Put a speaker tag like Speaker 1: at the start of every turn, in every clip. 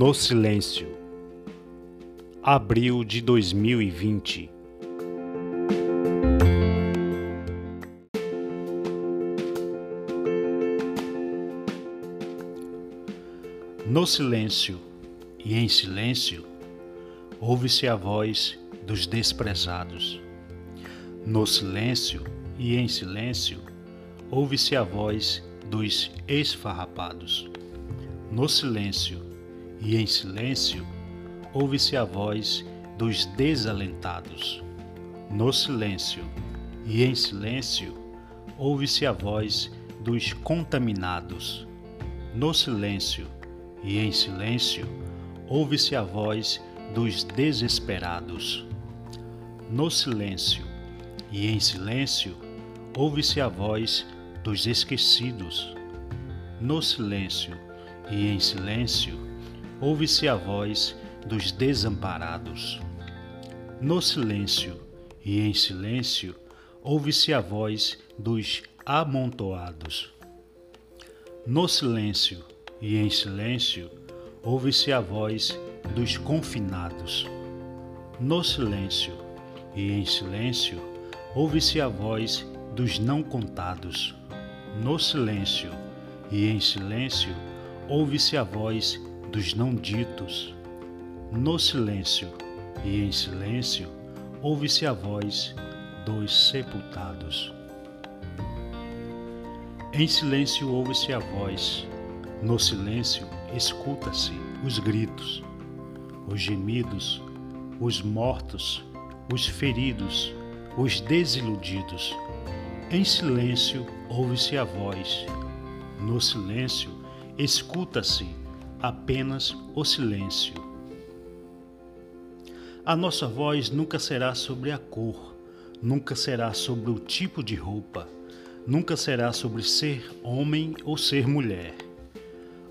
Speaker 1: No Silêncio, abril de 2020. No silêncio e em silêncio, ouve-se a voz dos desprezados. No silêncio e em silêncio, ouve-se a voz dos esfarrapados. No silêncio e em silêncio, ouve-se a voz dos desalentados. No silêncio e em silêncio, ouve-se a voz dos contaminados. No silêncio e em silêncio, ouve-se a voz dos desesperados. No silêncio e em silêncio, ouve-se a voz dos esquecidos. No silêncio e em silêncio, ouve-se a voz dos desamparados. No silêncio e em silêncio, ouve-se a voz dos amontoados. No silêncio e em silêncio, ouve-se a voz dos confinados. No silêncio e em silêncio, ouve-se a voz dos não contados. No silêncio e em silêncio, ouve-se a voz dos não ditos. No silêncio e em silêncio, ouve-se a voz dos sepultados. Em silêncio ouve-se a voz, no silêncio escuta-se os gritos, os gemidos, os mortos, os feridos, os desiludidos. Em silêncio ouve-se a voz, no silêncio escuta-se apenas o silêncio. A nossa voz nunca será sobre a cor, nunca será sobre o tipo de roupa, nunca será sobre ser homem ou ser mulher,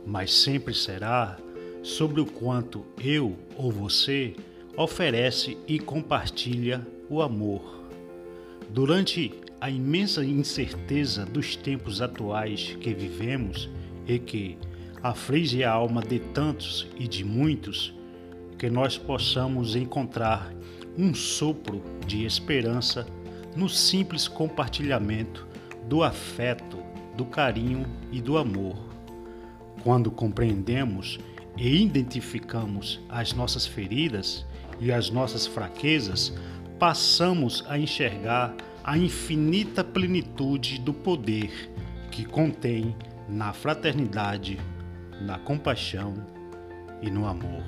Speaker 1: mas sempre será sobre o quanto eu ou você oferece e compartilha o amor. Durante a imensa incerteza dos tempos atuais que vivemos e que aflige a alma de tantos e de muitos, que nós possamos encontrar um sopro de esperança no simples compartilhamento do afeto, do carinho e do amor. Quando compreendemos e identificamos as nossas feridas e as nossas fraquezas, passamos a enxergar a infinita plenitude do poder que contém na fraternidade na compaixão e no amor.